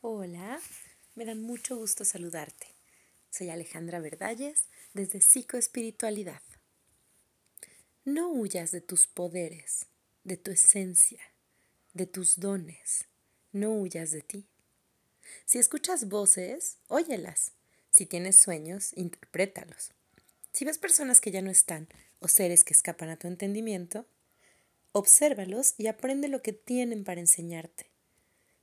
Hola, me da mucho gusto saludarte. Soy Alejandra Verdalles desde Psicoespiritualidad. No huyas de tus poderes, de tu esencia, de tus dones. No huyas de ti. Si escuchas voces, óyelas. Si tienes sueños, interprétalos. Si ves personas que ya no están o seres que escapan a tu entendimiento, obsérvalos y aprende lo que tienen para enseñarte.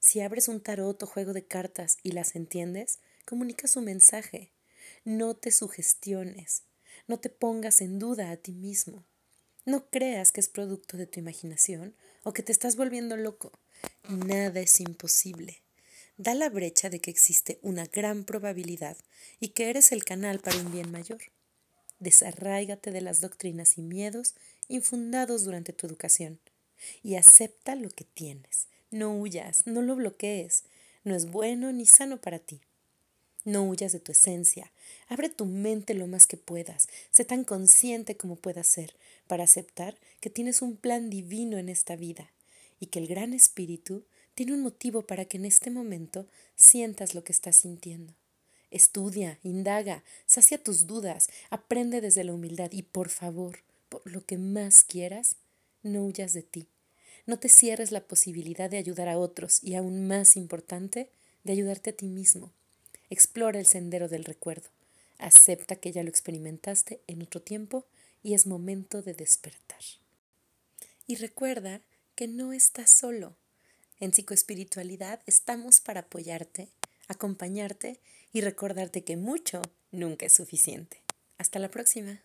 Si abres un tarot o juego de cartas y las entiendes, comunica su mensaje. No te sugestiones, no te pongas en duda a ti mismo. No creas que es producto de tu imaginación o que te estás volviendo loco. Nada es imposible. Da la brecha de que existe una gran probabilidad y que eres el canal para un bien mayor. Desarráigate de las doctrinas y miedos infundados durante tu educación y acepta lo que tienes no huyas, no lo bloquees. No es bueno ni sano para ti. No huyas de tu esencia. Abre tu mente lo más que puedas. Sé tan consciente como puedas ser para aceptar que tienes un plan divino en esta vida y que el gran espíritu tiene un motivo para que en este momento sientas lo que estás sintiendo. Estudia, indaga, sacia tus dudas, aprende desde la humildad y por favor, por lo que más quieras, no huyas de ti. No te cierres la posibilidad de ayudar a otros y, aún más importante, de ayudarte a ti mismo. Explora el sendero del recuerdo. Acepta que ya lo experimentaste en otro tiempo y es momento de despertar. Y recuerda que no estás solo. En psicoespiritualidad estamos para apoyarte, acompañarte y recordarte que mucho nunca es suficiente. Hasta la próxima.